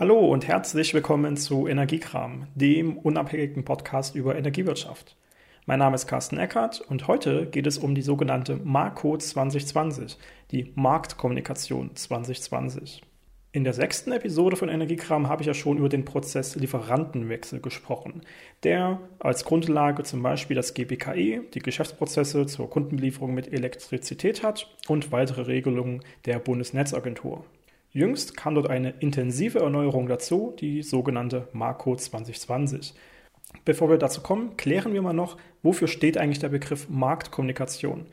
Hallo und herzlich willkommen zu Energiekram, dem unabhängigen Podcast über Energiewirtschaft. Mein Name ist Carsten Eckert und heute geht es um die sogenannte Marco 2020, die Marktkommunikation 2020. In der sechsten Episode von Energiekram habe ich ja schon über den Prozess Lieferantenwechsel gesprochen, der als Grundlage zum Beispiel das GBKE, die Geschäftsprozesse zur Kundenbelieferung mit Elektrizität hat und weitere Regelungen der Bundesnetzagentur. Jüngst kam dort eine intensive Erneuerung dazu, die sogenannte Marco 2020. Bevor wir dazu kommen, klären wir mal noch, wofür steht eigentlich der Begriff Marktkommunikation.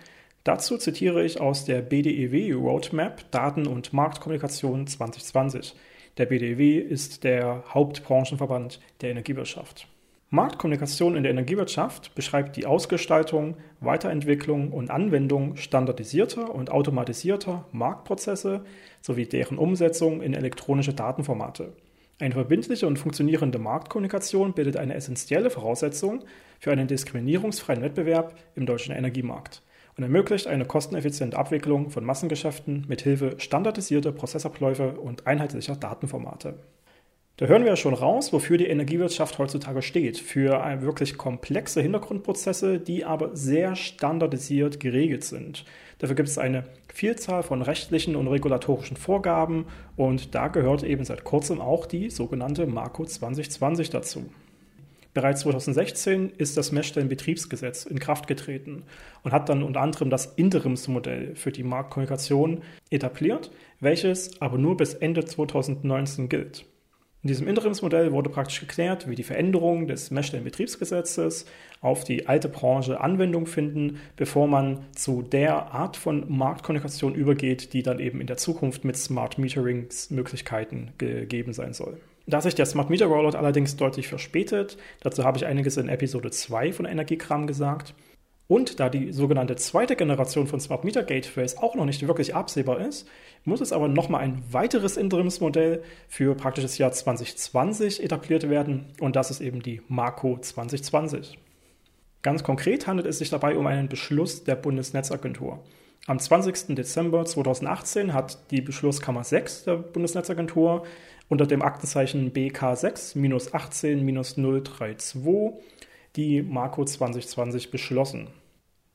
Dazu zitiere ich aus der BDEW Roadmap Daten- und Marktkommunikation 2020. Der BDEW ist der Hauptbranchenverband der Energiewirtschaft. Marktkommunikation in der Energiewirtschaft beschreibt die Ausgestaltung, Weiterentwicklung und Anwendung standardisierter und automatisierter Marktprozesse sowie deren Umsetzung in elektronische Datenformate. Eine verbindliche und funktionierende Marktkommunikation bildet eine essentielle Voraussetzung für einen diskriminierungsfreien Wettbewerb im deutschen Energiemarkt und ermöglicht eine kosteneffiziente Abwicklung von Massengeschäften mit Hilfe standardisierter Prozessabläufe und einheitlicher Datenformate. Da hören wir ja schon raus, wofür die Energiewirtschaft heutzutage steht. Für wirklich komplexe Hintergrundprozesse, die aber sehr standardisiert geregelt sind. Dafür gibt es eine Vielzahl von rechtlichen und regulatorischen Vorgaben und da gehört eben seit kurzem auch die sogenannte Marco 2020 dazu. Bereits 2016 ist das Messstellenbetriebsgesetz in Kraft getreten und hat dann unter anderem das Interimsmodell für die Marktkommunikation etabliert, welches aber nur bis Ende 2019 gilt. In diesem Interimsmodell wurde praktisch geklärt, wie die Veränderungen des Messstellenbetriebsgesetzes auf die alte Branche Anwendung finden, bevor man zu der Art von Marktkommunikation übergeht, die dann eben in der Zukunft mit Smart Meterings Möglichkeiten gegeben sein soll. Da sich der Smart Meter Rollout allerdings deutlich verspätet, dazu habe ich einiges in Episode 2 von Energiekram gesagt, und da die sogenannte zweite Generation von Smart Meter Gateways auch noch nicht wirklich absehbar ist, muss es aber nochmal ein weiteres Interimsmodell für praktisch das Jahr 2020 etabliert werden und das ist eben die Marco 2020. Ganz konkret handelt es sich dabei um einen Beschluss der Bundesnetzagentur. Am 20. Dezember 2018 hat die Beschlusskammer 6 der Bundesnetzagentur unter dem Aktenzeichen BK6-18-032 die Marco 2020 beschlossen.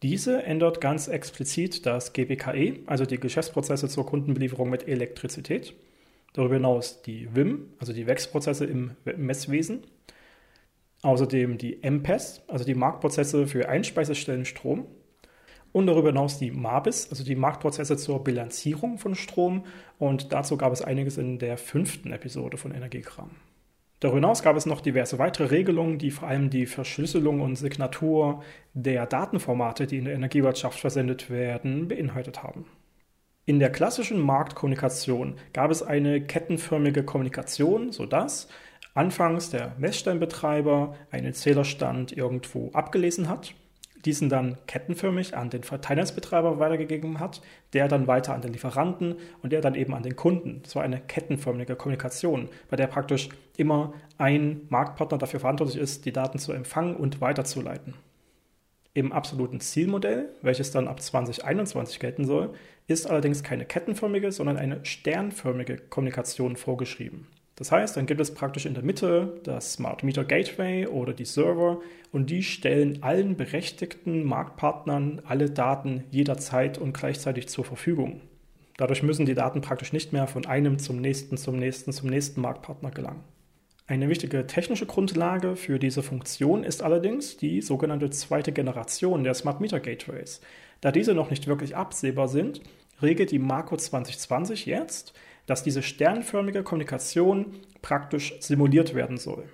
Diese ändert ganz explizit das GBKE, also die Geschäftsprozesse zur Kundenbelieferung mit Elektrizität. Darüber hinaus die WIM, also die Wechselprozesse im Messwesen. Außerdem die MPES, also die Marktprozesse für Einspeisestellenstrom. Und darüber hinaus die MABIS, also die Marktprozesse zur Bilanzierung von Strom. Und dazu gab es einiges in der fünften Episode von Energiekram. Darüber hinaus gab es noch diverse weitere Regelungen, die vor allem die Verschlüsselung und Signatur der Datenformate, die in der Energiewirtschaft versendet werden, beinhaltet haben. In der klassischen Marktkommunikation gab es eine kettenförmige Kommunikation, sodass anfangs der Messstellenbetreiber einen Zählerstand irgendwo abgelesen hat diesen dann kettenförmig an den Verteilnetzbetreiber weitergegeben hat, der dann weiter an den Lieferanten und der dann eben an den Kunden. Das war eine kettenförmige Kommunikation, bei der praktisch immer ein Marktpartner dafür verantwortlich ist, die Daten zu empfangen und weiterzuleiten. Im absoluten Zielmodell, welches dann ab 2021 gelten soll, ist allerdings keine kettenförmige, sondern eine sternförmige Kommunikation vorgeschrieben. Das heißt, dann gibt es praktisch in der Mitte das Smart Meter Gateway oder die Server und die stellen allen berechtigten Marktpartnern alle Daten jederzeit und gleichzeitig zur Verfügung. Dadurch müssen die Daten praktisch nicht mehr von einem zum nächsten, zum nächsten, zum nächsten Marktpartner gelangen. Eine wichtige technische Grundlage für diese Funktion ist allerdings die sogenannte zweite Generation der Smart Meter Gateways. Da diese noch nicht wirklich absehbar sind, regelt die Marco 2020 jetzt, dass diese sternförmige Kommunikation praktisch simuliert werden soll.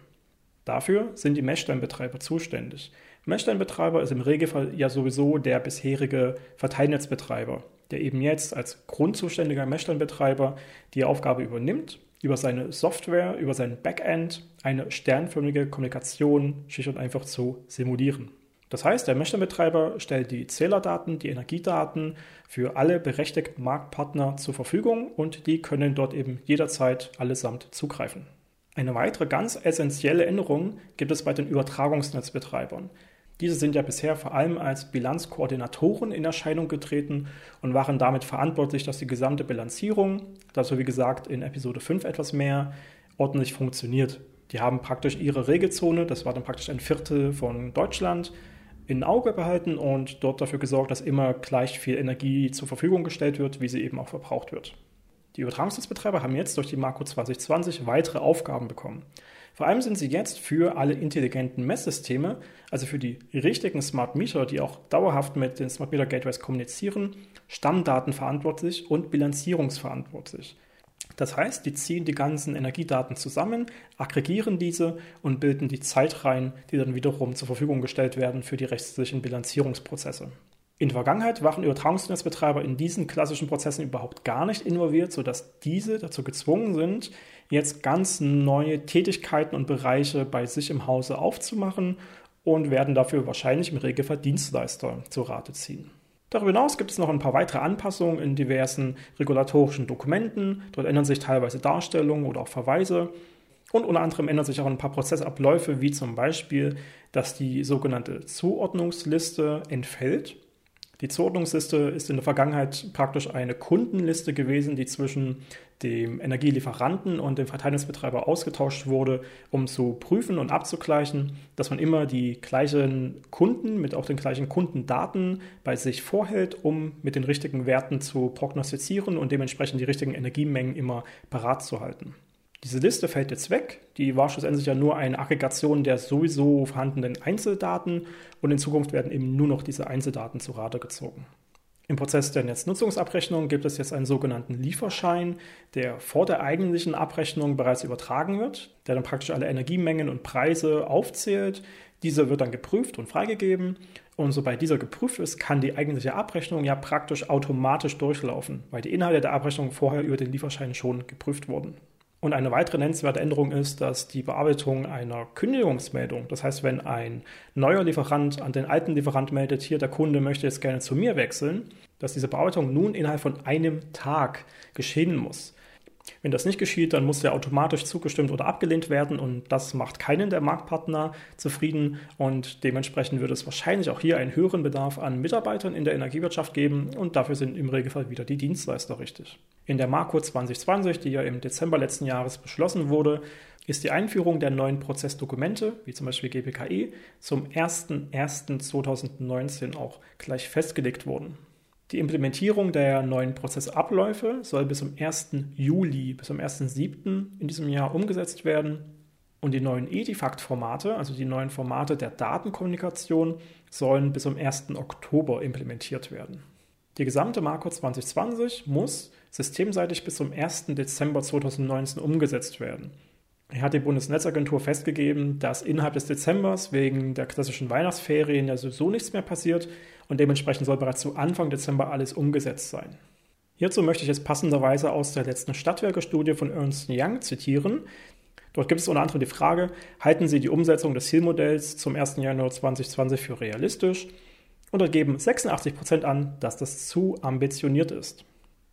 Dafür sind die Messsteinbetreiber zuständig. Messsteinbetreiber ist im Regelfall ja sowieso der bisherige Verteilnetzbetreiber, der eben jetzt als grundzuständiger Messsteinbetreiber die Aufgabe übernimmt, über seine Software, über sein Backend eine sternförmige Kommunikation schlicht und einfach zu simulieren. Das heißt, der Messstellenbetreiber stellt die Zählerdaten, die Energiedaten für alle berechtigten Marktpartner zur Verfügung und die können dort eben jederzeit allesamt zugreifen. Eine weitere ganz essentielle Änderung gibt es bei den Übertragungsnetzbetreibern. Diese sind ja bisher vor allem als Bilanzkoordinatoren in Erscheinung getreten und waren damit verantwortlich, dass die gesamte Bilanzierung, dazu wie gesagt in Episode 5 etwas mehr, ordentlich funktioniert. Die haben praktisch ihre Regelzone, das war dann praktisch ein Viertel von Deutschland, in Auge behalten und dort dafür gesorgt, dass immer gleich viel Energie zur Verfügung gestellt wird, wie sie eben auch verbraucht wird. Die Übertragungsnetzbetreiber haben jetzt durch die Marco 2020 weitere Aufgaben bekommen. Vor allem sind sie jetzt für alle intelligenten Messsysteme, also für die richtigen Smart Meter, die auch dauerhaft mit den Smart Meter Gateways kommunizieren, Stammdaten verantwortlich und bilanzierungsverantwortlich. Das heißt, die ziehen die ganzen Energiedaten zusammen, aggregieren diese und bilden die Zeitreihen, die dann wiederum zur Verfügung gestellt werden für die rechtlichen Bilanzierungsprozesse. In der Vergangenheit waren Übertragungsnetzbetreiber in diesen klassischen Prozessen überhaupt gar nicht involviert, sodass diese dazu gezwungen sind, jetzt ganz neue Tätigkeiten und Bereiche bei sich im Hause aufzumachen und werden dafür wahrscheinlich im Regelfall Dienstleister zu Rate ziehen. Darüber hinaus gibt es noch ein paar weitere Anpassungen in diversen regulatorischen Dokumenten. Dort ändern sich teilweise Darstellungen oder auch Verweise. Und unter anderem ändern sich auch ein paar Prozessabläufe, wie zum Beispiel, dass die sogenannte Zuordnungsliste entfällt die Zuordnungsliste ist in der Vergangenheit praktisch eine Kundenliste gewesen, die zwischen dem Energielieferanten und dem Verteilungsbetreiber ausgetauscht wurde, um zu prüfen und abzugleichen, dass man immer die gleichen Kunden mit auch den gleichen Kundendaten bei sich vorhält, um mit den richtigen Werten zu prognostizieren und dementsprechend die richtigen Energiemengen immer parat zu halten. Diese Liste fällt jetzt weg. Die war schlussendlich ja nur eine Aggregation der sowieso vorhandenen Einzeldaten und in Zukunft werden eben nur noch diese Einzeldaten zu Rate gezogen. Im Prozess der Netznutzungsabrechnung gibt es jetzt einen sogenannten Lieferschein, der vor der eigentlichen Abrechnung bereits übertragen wird, der dann praktisch alle Energiemengen und Preise aufzählt. Dieser wird dann geprüft und freigegeben. Und sobald dieser geprüft ist, kann die eigentliche Abrechnung ja praktisch automatisch durchlaufen, weil die Inhalte der Abrechnung vorher über den Lieferschein schon geprüft wurden. Und eine weitere nennenswerte Änderung ist, dass die Bearbeitung einer Kündigungsmeldung, das heißt, wenn ein neuer Lieferant an den alten Lieferant meldet, hier der Kunde möchte jetzt gerne zu mir wechseln, dass diese Bearbeitung nun innerhalb von einem Tag geschehen muss. Wenn das nicht geschieht, dann muss der automatisch zugestimmt oder abgelehnt werden und das macht keinen der Marktpartner zufrieden und dementsprechend wird es wahrscheinlich auch hier einen höheren Bedarf an Mitarbeitern in der Energiewirtschaft geben und dafür sind im Regelfall wieder die Dienstleister richtig. In der Marco 2020, die ja im Dezember letzten Jahres beschlossen wurde, ist die Einführung der neuen Prozessdokumente, wie zum Beispiel GPKE, zum 01.01.2019 auch gleich festgelegt worden. Die Implementierung der neuen Prozessabläufe soll bis zum 1. Juli, bis zum 1.7. in diesem Jahr umgesetzt werden. Und die neuen Edifact-Formate, also die neuen Formate der Datenkommunikation, sollen bis zum 1. Oktober implementiert werden. Die gesamte Marco 2020 muss systemseitig bis zum 1. Dezember 2019 umgesetzt werden. Hier hat die Bundesnetzagentur festgegeben, dass innerhalb des Dezembers wegen der klassischen Weihnachtsferien ja sowieso nichts mehr passiert und dementsprechend soll bereits zu Anfang Dezember alles umgesetzt sein. Hierzu möchte ich jetzt passenderweise aus der letzten Stadtwerke-Studie von Ernst Young zitieren. Dort gibt es unter anderem die Frage, halten Sie die Umsetzung des Zielmodells zum 1. Januar 2020 für realistisch? Und dort geben 86 Prozent an, dass das zu ambitioniert ist.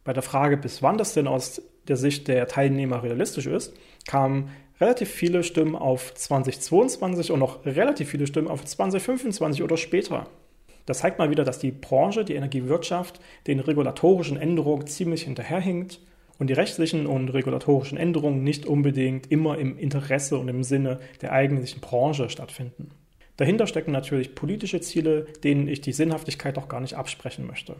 Bei der Frage, bis wann das denn aus der Sicht der Teilnehmer realistisch ist, kamen relativ viele Stimmen auf 2022 und noch relativ viele Stimmen auf 2025 oder später. Das zeigt mal wieder, dass die Branche, die Energiewirtschaft, den regulatorischen Änderungen ziemlich hinterherhinkt und die rechtlichen und regulatorischen Änderungen nicht unbedingt immer im Interesse und im Sinne der eigentlichen Branche stattfinden. Dahinter stecken natürlich politische Ziele, denen ich die Sinnhaftigkeit auch gar nicht absprechen möchte.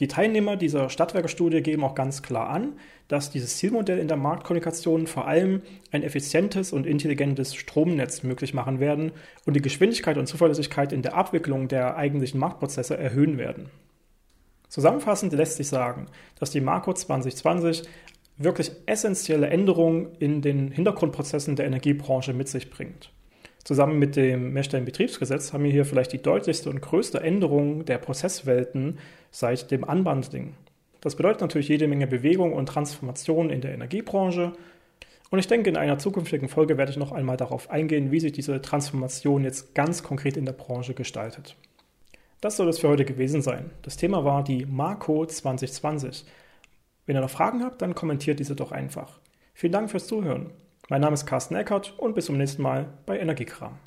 Die Teilnehmer dieser Stadtwerkestudie geben auch ganz klar an, dass dieses Zielmodell in der Marktkommunikation vor allem ein effizientes und intelligentes Stromnetz möglich machen werden und die Geschwindigkeit und Zuverlässigkeit in der Abwicklung der eigentlichen Marktprozesse erhöhen werden. Zusammenfassend lässt sich sagen, dass die Marco 2020 wirklich essentielle Änderungen in den Hintergrundprozessen der Energiebranche mit sich bringt. Zusammen mit dem Mehrstellenbetriebsgesetz haben wir hier vielleicht die deutlichste und größte Änderung der Prozesswelten seit dem Unbundling. Das bedeutet natürlich jede Menge Bewegung und Transformation in der Energiebranche. Und ich denke, in einer zukünftigen Folge werde ich noch einmal darauf eingehen, wie sich diese Transformation jetzt ganz konkret in der Branche gestaltet. Das soll es für heute gewesen sein. Das Thema war die Marco 2020. Wenn ihr noch Fragen habt, dann kommentiert diese doch einfach. Vielen Dank fürs Zuhören. Mein Name ist Carsten Eckert und bis zum nächsten Mal bei Energiekram.